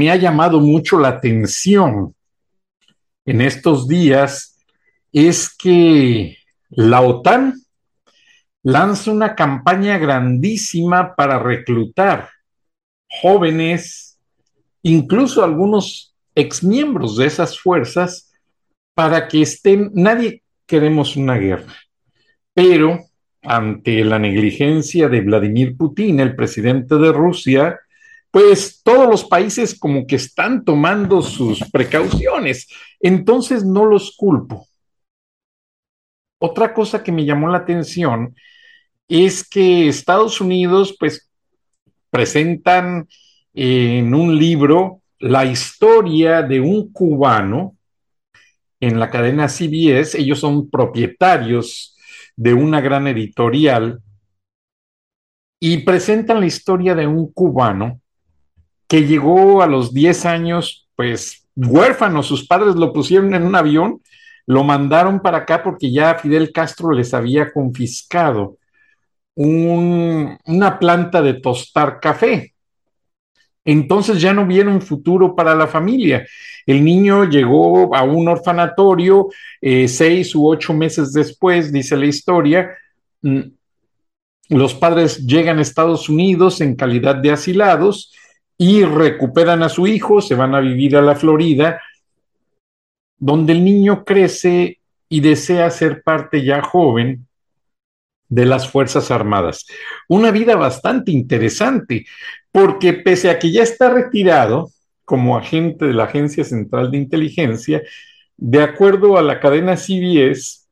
Me ha llamado mucho la atención en estos días es que la OTAN lanza una campaña grandísima para reclutar jóvenes, incluso algunos exmiembros de esas fuerzas, para que estén, nadie queremos una guerra, pero ante la negligencia de Vladimir Putin, el presidente de Rusia, pues todos los países como que están tomando sus precauciones. Entonces no los culpo. Otra cosa que me llamó la atención es que Estados Unidos pues presentan en un libro la historia de un cubano en la cadena CBS. Ellos son propietarios de una gran editorial y presentan la historia de un cubano que llegó a los 10 años, pues huérfano, sus padres lo pusieron en un avión, lo mandaron para acá porque ya Fidel Castro les había confiscado una planta de tostar café. Entonces ya no vieron futuro para la familia. El niño llegó a un orfanatorio eh, seis u ocho meses después, dice la historia. Mm, los padres llegan a Estados Unidos en calidad de asilados y recuperan a su hijo, se van a vivir a la Florida, donde el niño crece y desea ser parte ya joven de las Fuerzas Armadas. Una vida bastante interesante, porque pese a que ya está retirado como agente de la Agencia Central de Inteligencia, de acuerdo a la cadena CBS,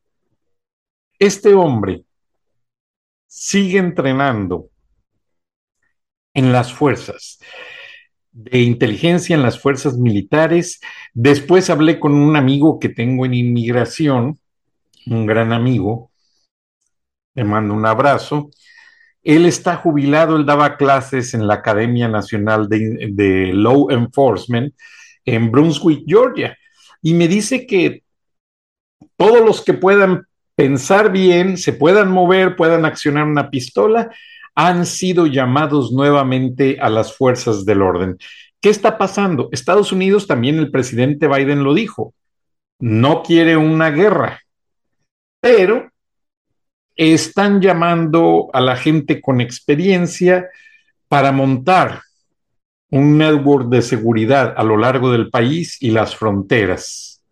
este hombre sigue entrenando en las fuerzas de inteligencia en las fuerzas militares. Después hablé con un amigo que tengo en inmigración, un gran amigo, le mando un abrazo. Él está jubilado, él daba clases en la Academia Nacional de, de Law Enforcement en Brunswick, Georgia, y me dice que todos los que puedan pensar bien, se puedan mover, puedan accionar una pistola, han sido llamados nuevamente a las fuerzas del orden. ¿Qué está pasando? Estados Unidos, también el presidente Biden lo dijo, no quiere una guerra, pero están llamando a la gente con experiencia para montar un network de seguridad a lo largo del país y las fronteras.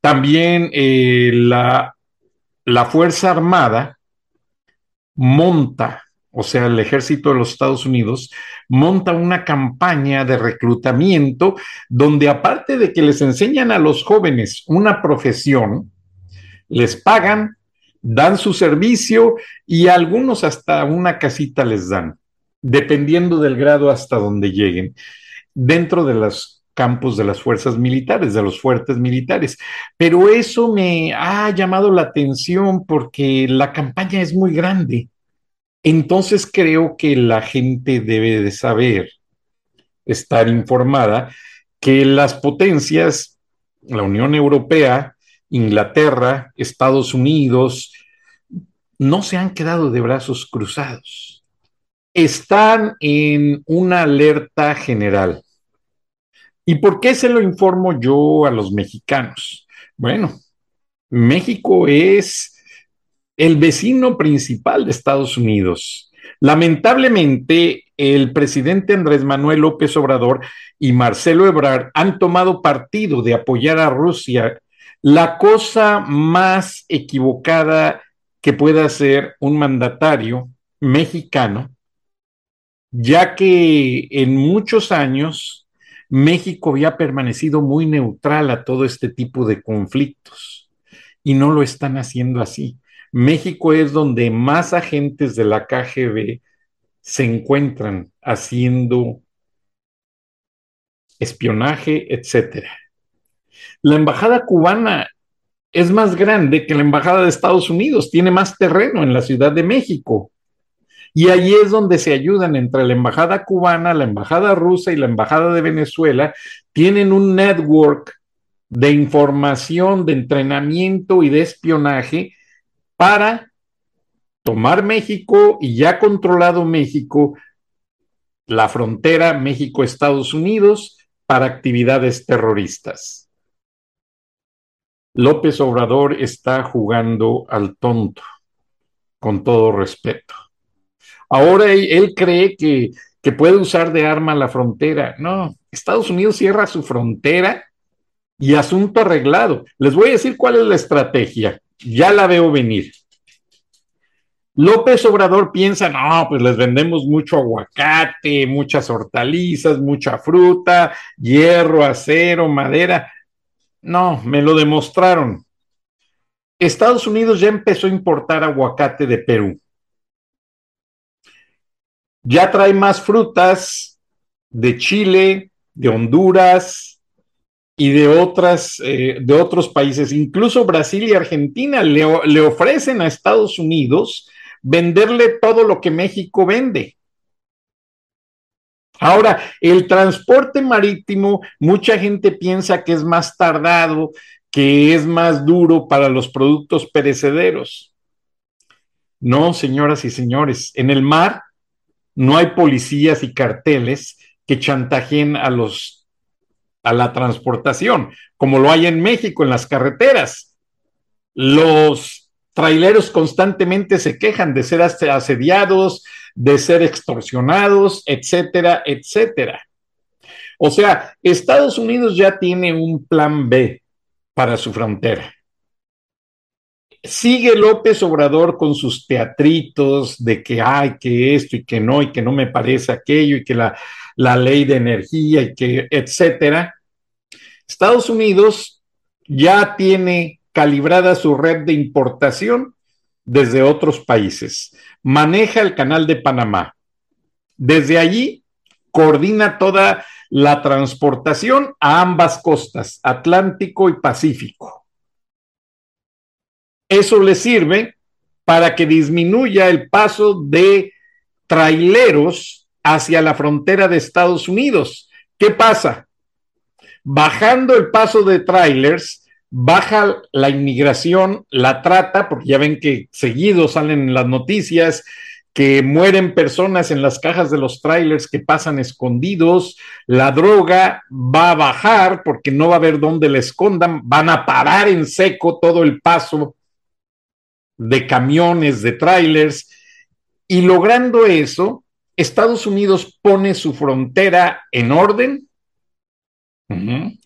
También eh, la, la Fuerza Armada monta o sea, el ejército de los Estados Unidos, monta una campaña de reclutamiento donde aparte de que les enseñan a los jóvenes una profesión, les pagan, dan su servicio y algunos hasta una casita les dan, dependiendo del grado hasta donde lleguen, dentro de los campos de las fuerzas militares, de los fuertes militares. Pero eso me ha llamado la atención porque la campaña es muy grande Entonces creo que la gente debe de saber, estar informada, que las potencias, la Unión Europea, Inglaterra, Estados Unidos, no se han quedado de brazos cruzados. Están en una alerta general. ¿Y por qué se lo informo yo a los mexicanos? Bueno, México es el vecino principal de Estados Unidos. Lamentablemente, el presidente Andrés Manuel López Obrador y Marcelo Ebrard han tomado partido de apoyar a Rusia, la cosa más equivocada que pueda hacer un mandatario mexicano, ya que en muchos años México había permanecido muy neutral a todo este tipo de conflictos y no lo están haciendo así. México es donde más agentes de la KGB se encuentran haciendo espionaje, etcétera. La embajada cubana es más grande que la embajada de Estados Unidos, tiene más terreno en la Ciudad de México. Y allí es donde se ayudan entre la embajada cubana, la embajada rusa y la embajada de Venezuela. Tienen un network de información, de entrenamiento y de espionaje para tomar México y ya controlado México, la frontera México-Estados Unidos para actividades terroristas. López Obrador está jugando al tonto, con todo respeto. Ahora él, cree que, que puede usar de arma la frontera. No, Estados Unidos cierra su frontera y asunto arreglado. Les voy a decir cuál es la estrategia. Ya la veo venir. López Obrador piensa, no, pues les vendemos mucho aguacate, muchas hortalizas, mucha fruta, hierro, acero, madera. No, me lo demostraron. Estados Unidos ya empezó a importar aguacate de Perú. Ya trae más frutas de Chile, de Honduras y de otras, eh, de otros países. Incluso Brasil y Argentina le, le ofrecen a Estados Unidos venderle todo lo que México vende. Ahora, el transporte marítimo, mucha gente piensa que es más tardado, que es más duro para los productos perecederos. No, señoras y señores, en el mar no hay policías y carteles que chantajeen a los a la transportación, como lo hay en México en las carreteras. Los traileros constantemente se quejan de ser asediados, de ser extorsionados, etcétera, etcétera. O sea, Estados Unidos ya tiene un plan B para su frontera. Sigue López Obrador con sus teatritos de que hay que esto y que no, y que no me parece aquello, y que la, la ley de energía, y que, etcétera. Estados Unidos ya tiene calibrada su red de importación desde otros países maneja el canal de Panamá. Desde allí coordina toda la transportación a ambas costas, Atlántico y Pacífico. Eso le sirve para que disminuya el paso de traileros hacia la frontera de Estados Unidos. ¿Qué pasa? Bajando el paso de trailers, baja la inmigración, la trata, porque ya ven que seguido salen en las noticias que mueren personas en las cajas de los trailers que pasan escondidos, la droga va a bajar porque no va a haber dónde la escondan, van a parar en seco todo el paso de camiones, de trailers, y logrando eso, Estados Unidos pone su frontera en orden.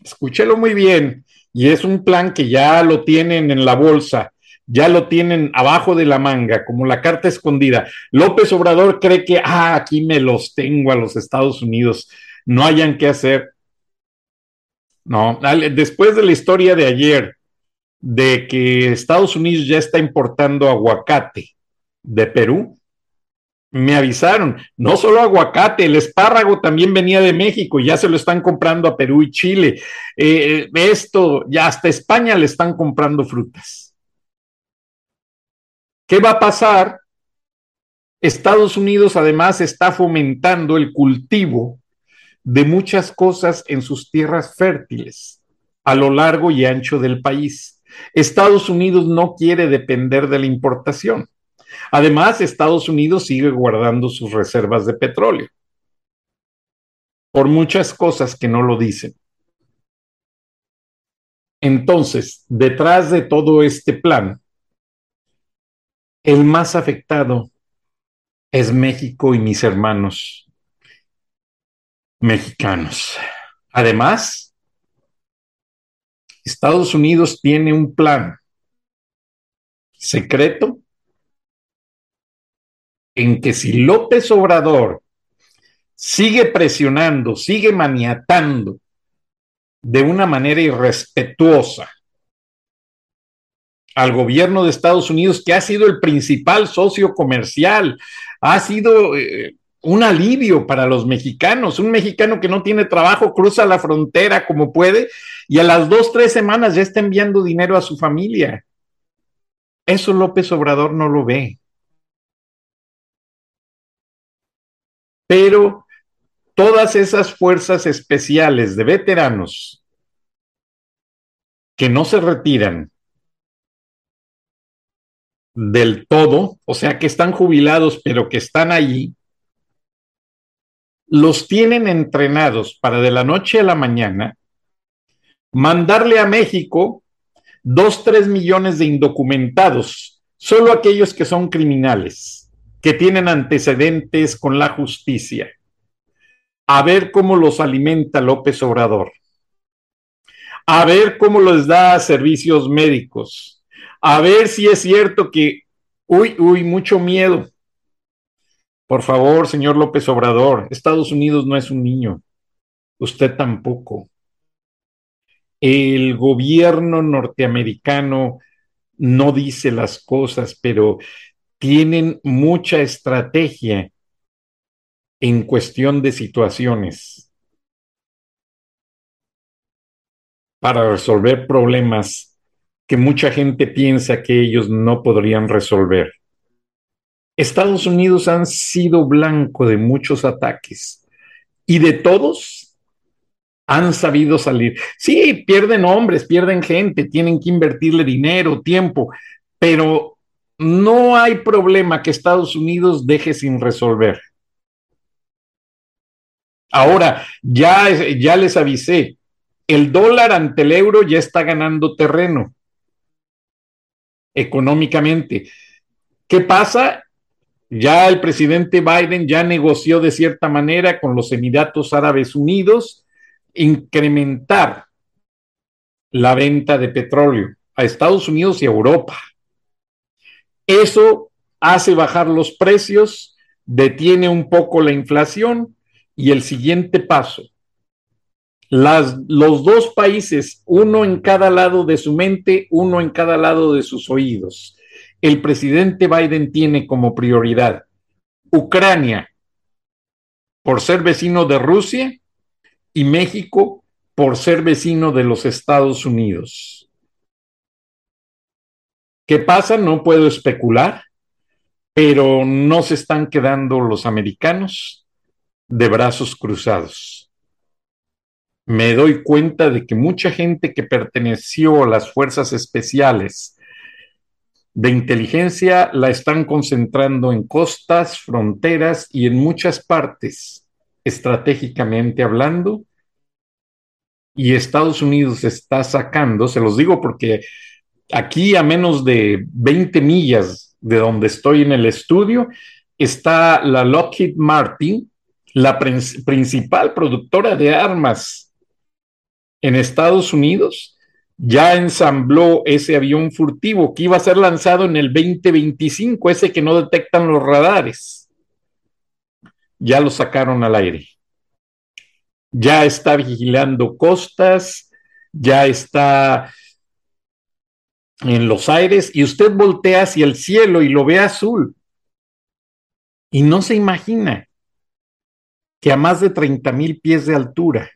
Escúchelo muy bien y es un plan que ya lo tienen en la bolsa, ya lo tienen abajo de la manga, como la carta escondida. López Obrador cree que, ah, aquí me los tengo a los Estados Unidos, no hayan que hacer. No, después de la historia de ayer, de que Estados Unidos ya está importando aguacate de Perú, me avisaron, no solo aguacate, el espárrago también venía de México ya se lo están comprando a Perú y Chile. Eh, esto, ya hasta España le están comprando frutas. ¿Qué va a pasar? Estados Unidos además está fomentando el cultivo de muchas cosas en sus tierras fértiles a lo largo y ancho del país. Estados Unidos no quiere depender de la importación. Además, Estados Unidos sigue guardando sus reservas de petróleo por muchas cosas que no lo dicen. Entonces, detrás de todo este plan, el más afectado es México y mis hermanos mexicanos. Además, Estados Unidos tiene un plan secreto en que si López Obrador sigue presionando, sigue maniatando de una manera irrespetuosa al gobierno de Estados Unidos, que ha sido el principal socio comercial, ha sido eh, un alivio para los mexicanos. Un mexicano que no tiene trabajo cruza la frontera como puede y a las dos, tres semanas ya está enviando dinero a su familia. Eso López Obrador no lo ve. Pero todas esas fuerzas especiales de veteranos que no se retiran del todo, o sea, que están jubilados, pero que están allí, los tienen entrenados para de la noche a la mañana mandarle a México dos, tres millones de indocumentados, solo aquellos que son criminales, que tienen antecedentes con la justicia, a ver cómo los alimenta López Obrador, a ver cómo les da servicios médicos, a ver si es cierto que, uy, uy, mucho miedo. Por favor, señor López Obrador, Estados Unidos no es un niño, usted tampoco. El gobierno norteamericano no dice las cosas, pero tienen mucha estrategia en cuestión de situaciones para resolver problemas que mucha gente piensa que ellos no podrían resolver. Estados Unidos han sido blanco de muchos ataques y de todos han sabido salir. Sí, pierden hombres, pierden gente, tienen que invertirle dinero, tiempo, pero no hay problema que Estados Unidos deje sin resolver. Ahora, ya, ya les avisé, el dólar ante el euro ya está ganando terreno económicamente. ¿Qué pasa? Ya el presidente Biden ya negoció de cierta manera con los Emiratos Árabes Unidos incrementar la venta de petróleo a Estados Unidos y Europa. Eso hace bajar los precios, detiene un poco la inflación y el siguiente paso, las, los dos países, uno en cada lado de su mente, uno en cada lado de sus oídos. El presidente Biden tiene como prioridad Ucrania por ser vecino de Rusia y México por ser vecino de los Estados Unidos. ¿Qué pasa? No puedo especular, pero no se están quedando los americanos de brazos cruzados me doy cuenta de que mucha gente que perteneció a las fuerzas especiales de inteligencia la están concentrando en costas, fronteras y en muchas partes, estratégicamente hablando. Y Estados Unidos está sacando, se los digo porque aquí a menos de 20 millas de donde estoy en el estudio, está la Lockheed Martin, la principal productora de armas en Estados Unidos ya ensambló ese avión furtivo que iba a ser lanzado en el 2025, ese que no detectan los radares. Ya lo sacaron al aire. Ya está vigilando costas, ya está en los aires y usted voltea hacia el cielo y lo ve azul. Y no se imagina que a más de 30 mil pies de altura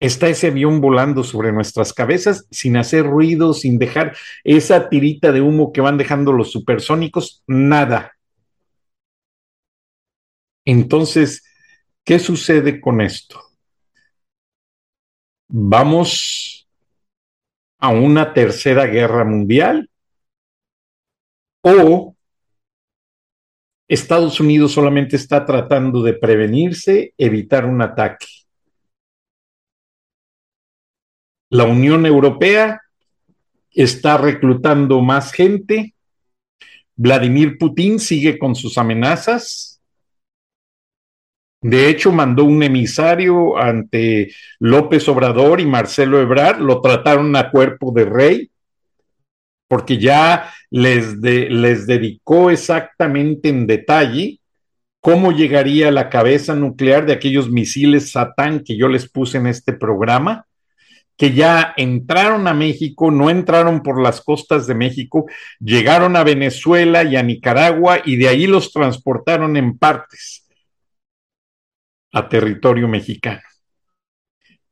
está ese avión volando sobre nuestras cabezas sin hacer ruido, sin dejar esa tirita de humo que van dejando los supersónicos, nada. Entonces, ¿qué sucede con esto? ¿Vamos a una tercera guerra mundial? ¿O Estados Unidos solamente está tratando de prevenirse, evitar un ataque? La Unión Europea está reclutando más gente. Vladimir Putin sigue con sus amenazas. De hecho, mandó un emisario ante López Obrador y Marcelo Ebrard, lo trataron a cuerpo de rey, porque ya les, les dedicó exactamente en detalle cómo llegaría la cabeza nuclear de aquellos misiles Satán que yo les puse en este programa que ya entraron a México, no entraron por las costas de México, llegaron a Venezuela y a Nicaragua y de ahí los transportaron en partes a territorio mexicano.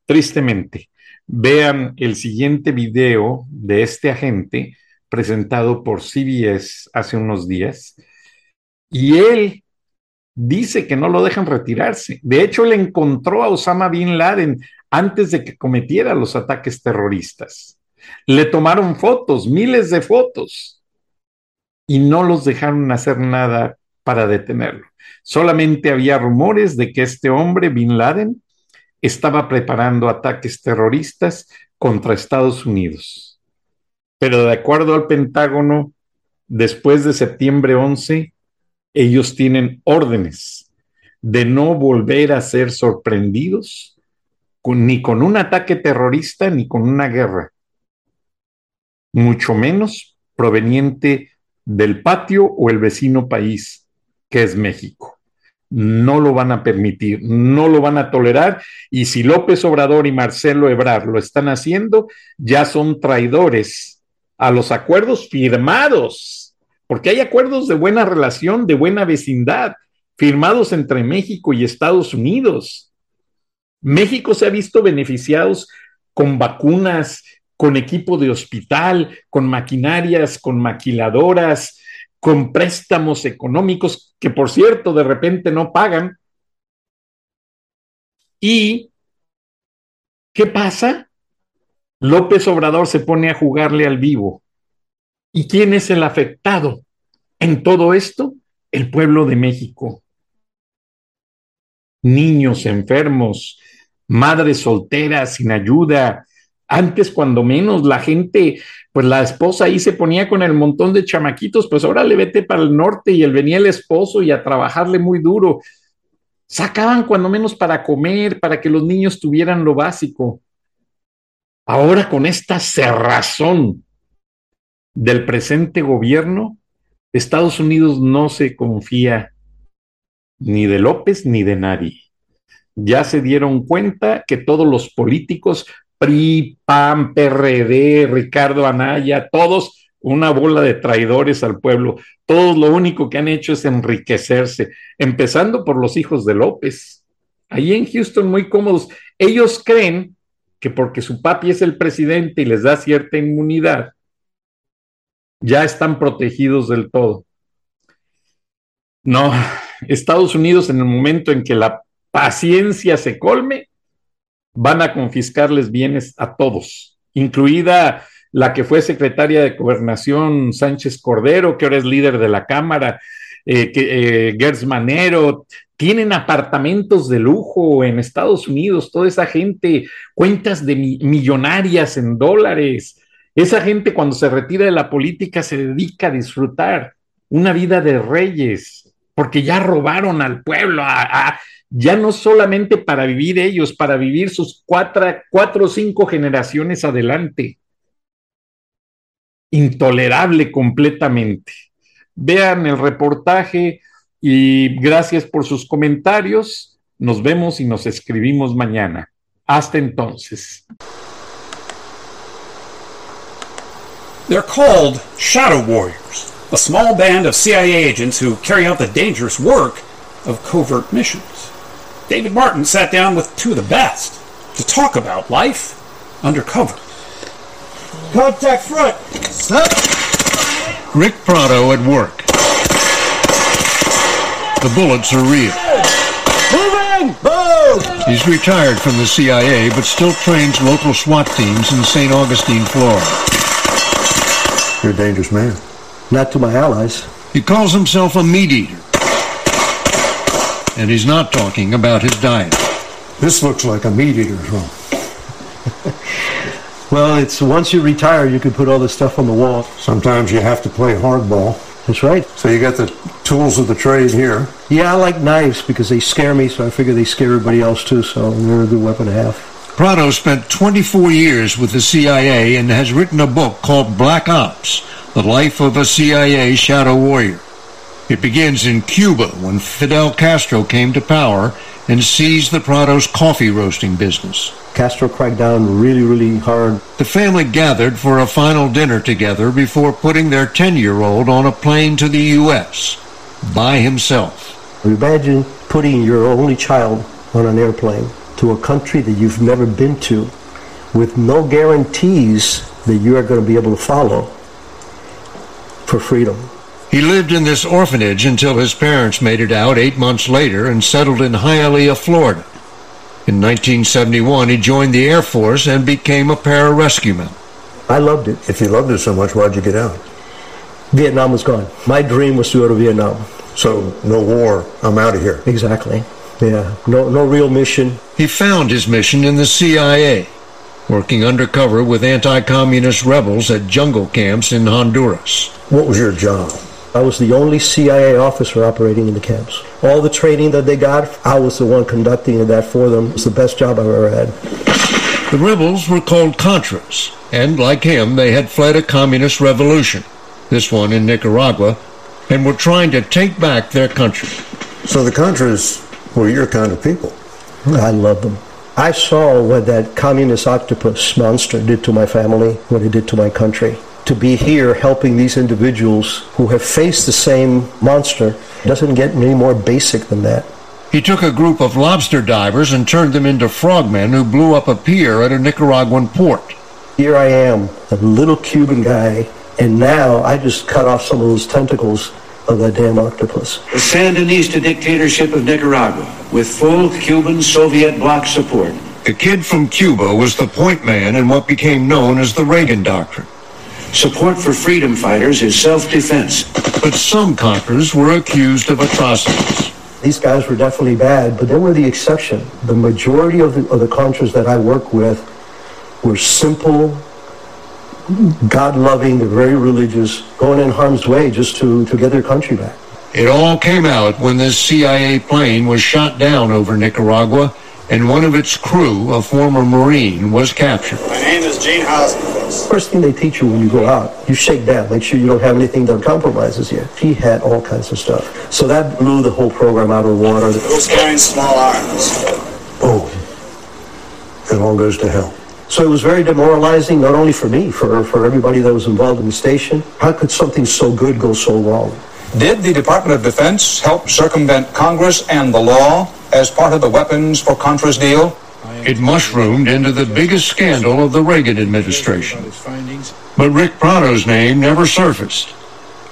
Tristemente, vean el siguiente video de este agente presentado por CBS hace unos días y él dice que no lo dejan retirarse. De hecho, él encontró a Osama Bin Laden antes de que cometiera los ataques terroristas. Le tomaron fotos, miles de fotos, y no los dejaron hacer nada para detenerlo. Solamente había rumores de que este hombre, Bin Laden, estaba preparando ataques terroristas contra Estados Unidos. Pero de acuerdo al Pentágono, después de septiembre 11, ellos tienen órdenes de no volver a ser sorprendidos ni con un ataque terrorista ni con una guerra, mucho menos proveniente del patio o el vecino país que es México. No lo van a permitir, no lo van a tolerar y si López Obrador y Marcelo Ebrard lo están haciendo, ya son traidores a los acuerdos firmados, porque hay acuerdos de buena relación, de buena vecindad, firmados entre México y Estados Unidos México se ha visto beneficiados con vacunas, con equipo de hospital, con maquinarias, con maquiladoras, con préstamos económicos que, por cierto, de repente no pagan. ¿Y qué pasa? López Obrador se pone a jugarle al vivo. ¿Y quién es el afectado en todo esto? El pueblo de México. Niños enfermos, madres solteras sin ayuda. Antes, cuando menos, la gente, pues la esposa ahí se ponía con el montón de chamaquitos, pues ahora le vete para el norte y él venía el esposo y a trabajarle muy duro. Sacaban cuando menos para comer, para que los niños tuvieran lo básico. Ahora con esta cerrazón del presente gobierno, Estados Unidos no se confía ni de López ni de nadie ya se dieron cuenta que todos los políticos, PRI, PAN, PRD, Ricardo Anaya, todos una bola de traidores al pueblo. Todos lo único que han hecho es enriquecerse, empezando por los hijos de López. Ahí en Houston, muy cómodos. Ellos creen que porque su papi es el presidente y les da cierta inmunidad, ya están protegidos del todo. No, Estados Unidos en el momento en que la paciencia se colme, van a confiscarles bienes a todos, incluida la que fue secretaria de Gobernación Sánchez Cordero, que ahora es líder de la Cámara, eh, eh, Manero, tienen apartamentos de lujo en Estados Unidos, toda esa gente, cuentas de millonarias en dólares. Esa gente cuando se retira de la política se dedica a disfrutar una vida de reyes, porque ya robaron al pueblo, a, ya no solamente para vivir ellos, para vivir sus cuatro, cuatro o cinco generaciones adelante. Intolerable completamente. Vean el reportaje y gracias por sus comentarios. Nos vemos y nos escribimos mañana. Hasta entonces. They're called Shadow Warriors, a small band of CIA agents who carry out the dangerous work of covert missions. David Martin sat down with two of the best to talk about life undercover. Contact front. Stop. Rick Prado at work. The bullets are real. Bang! Boom! He's retired from the CIA, but still trains local SWAT teams in St. Augustine, Florida. You're a dangerous man. Not to my allies. He calls himself a meat eater. And he's not talking about his diet. This looks like a meat eater's room. Well, it's once you retire, you can put all this stuff on the wall. Sometimes you have to play hardball. That's right. So you got the tools of the trade here. Yeah, I like knives because they scare me, so I figure they scare everybody else too, so they're a good weapon to have. Prado spent 24 years with the CIA and has written a book called Black Ops, The Life of a CIA Shadow Warrior. It begins in Cuba when Fidel Castro came to power and seized the Prado's coffee roasting business. Castro cracked down really, really hard. The family gathered for a final dinner together before putting their 10-year-old on a plane to the U.S. by himself. Imagine putting your only child on an airplane to a country that you've never been to with no guarantees that you are going to be able to follow for freedom. He lived in this orphanage until his parents made it out eight months later and settled in Hialeah, Florida. In 1971, he joined the Air Force and became a pararescueman. I loved it. If you loved it so much, why'd you get out? Vietnam was gone. My dream was to go to Vietnam. So, no war, I'm out of here. Exactly. Yeah. No, no real mission. He found his mission in the CIA, working undercover with anti-communist rebels at jungle camps in Honduras. What was your job? I was the only CIA officer operating in the camps. All the training that they got, I was the one conducting that for them. It was the best job I've ever had. The rebels were called Contras, and like him, they had fled a communist revolution, this one in Nicaragua, and were trying to take back their country. So the Contras were your kind of people. I love them. I saw what that communist octopus monster did to my family, what it did to my country. To be here helping these individuals who have faced the same monster doesn't get any more basic than that. He took a group of lobster divers and turned them into frogmen who blew up a pier at a Nicaraguan port. Here I am, a little Cuban guy, and now I just cut off some of those tentacles of that damn octopus. The Sandinista dictatorship of Nicaragua, with full Cuban Soviet bloc support. The kid from Cuba was the point man in what became known as the Reagan Doctrine. Support for freedom fighters is self-defense. But some Contras were accused of atrocities. These guys were definitely bad, but they were the exception. The majority of the, of the Contras that I work with were simple, God-loving, they're very religious, going in harm's way just to, to get their country back. It all came out when this CIA plane was shot down over Nicaragua and one of its crew, a former Marine, was captured. My name is Gene Hausman. First thing they teach you when you go out, you shake down, make sure you don't have anything that compromises you. He had all kinds of stuff. So that blew the whole program out of the water. Who's carrying small arms? Oh, it all goes to hell. So it was very demoralizing, not only for me, for, for everybody that was involved in the station. How could something so good go so wrong? Did the Department of Defense help circumvent Congress and the law as part of the weapons for Contras deal? It mushroomed into the biggest scandal of the Reagan administration. But Rick Prado's name never surfaced.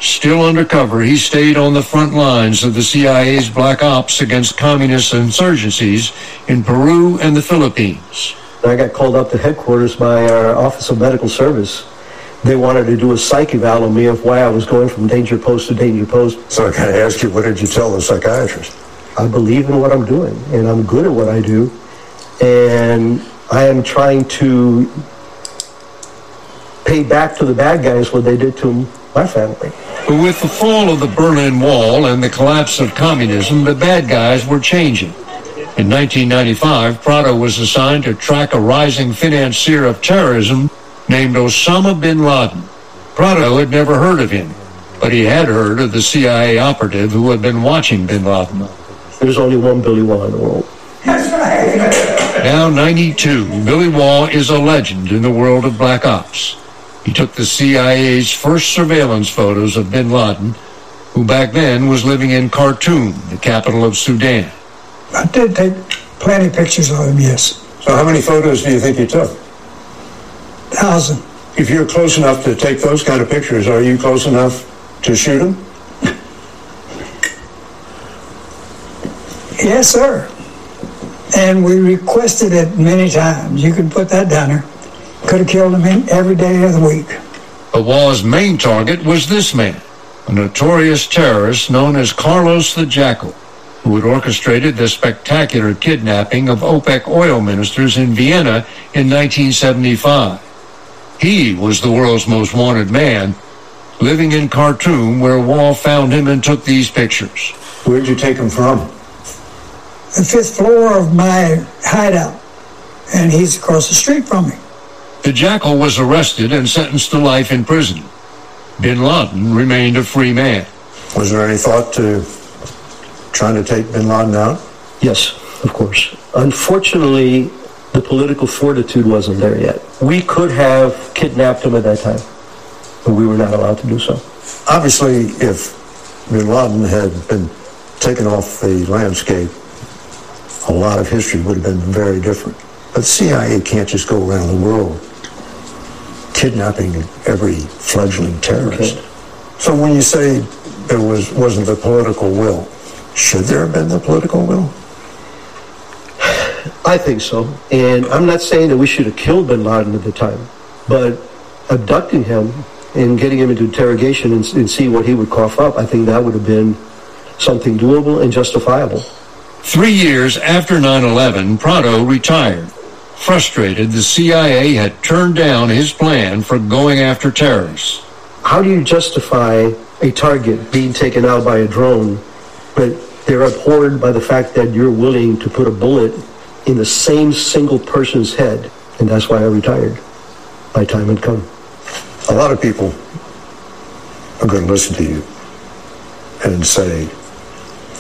Still undercover, he stayed on the front lines of the CIA's black ops against communist insurgencies in Peru and the Philippines. I got called up to headquarters by our Office of Medical Service. They wanted to do a psych eval on me of why I was going from danger post to danger post. So I gotta ask you, what did you tell the psychiatrist? I believe in what I'm doing, and I'm good at what I do, and I am trying to pay back to the bad guys what they did to my family. With the fall of the Berlin Wall and the collapse of communism, the bad guys were changing. In 1995, Prado was assigned to track a rising financier of terrorism named Osama bin Laden. Prado had never heard of him, but he had heard of the CIA operative who had been watching bin Laden. There's only one Billy Wall in the world. Now 92, Billy Wall is a legend in the world of black ops. He took the CIA's first surveillance photos of bin Laden, who back then was living in Khartoum, the capital of Sudan. I did take plenty of pictures of him, yes. So how many photos do you think you took? Thousand. If you're close enough to take those kind of pictures, are you close enough to shoot them? Yes, sir. And we requested it many times. You can put that down there. Could have killed him every day of the week. But Waugh's main target was this man, a notorious terrorist known as Carlos the Jackal, who had orchestrated the spectacular kidnapping of OPEC oil ministers in Vienna in 1975. He was the world's most wanted man, living in Khartoum where Wall found him and took these pictures. Where'd you take him from? The fifth floor of my hideout, and he's across the street from me. The Jackal was arrested and sentenced to life in prison. Bin Laden remained a free man. Was there any thought to trying to take bin Laden out? Yes, of course. Unfortunately, the political fortitude wasn't there yet. We could have kidnapped him at that time, but we were not allowed to do so. Obviously, if bin Laden had been taken off the landscape, a lot of history would have been very different. But CIA can't just go around the world kidnapping every fledgling terrorist. Okay. So when you say there was wasn't the political will, should there have been the political will? I think so. And I'm not saying that we should have killed bin Laden at the time, but abducting him and getting him into interrogation and, and see what he would cough up, I think that would have been something doable and justifiable. Three years after 9 11, Prado retired. Frustrated, the CIA had turned down his plan for going after terrorists. How do you justify a target being taken out by a drone, but they're abhorred by the fact that you're willing to put a bullet in the same single person's head? And that's why I retired. My time had come. A lot of people are going to listen to you and say,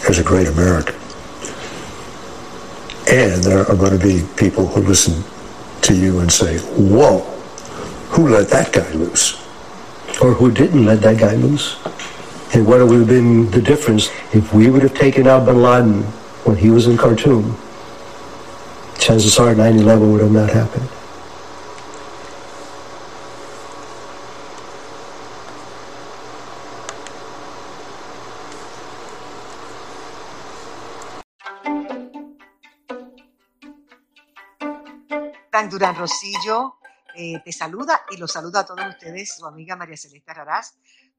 there's a great American. And there are going to be people who listen to you and say, whoa, who let that guy loose? Or who didn't let that guy loose? And what would have been the difference if we would have taken out bin Laden when he was in Khartoum? Chances are 9-11 would have not happened. Durán Rosillo eh, te saluda y los saluda a todos ustedes, su amiga María Celeste Raraz,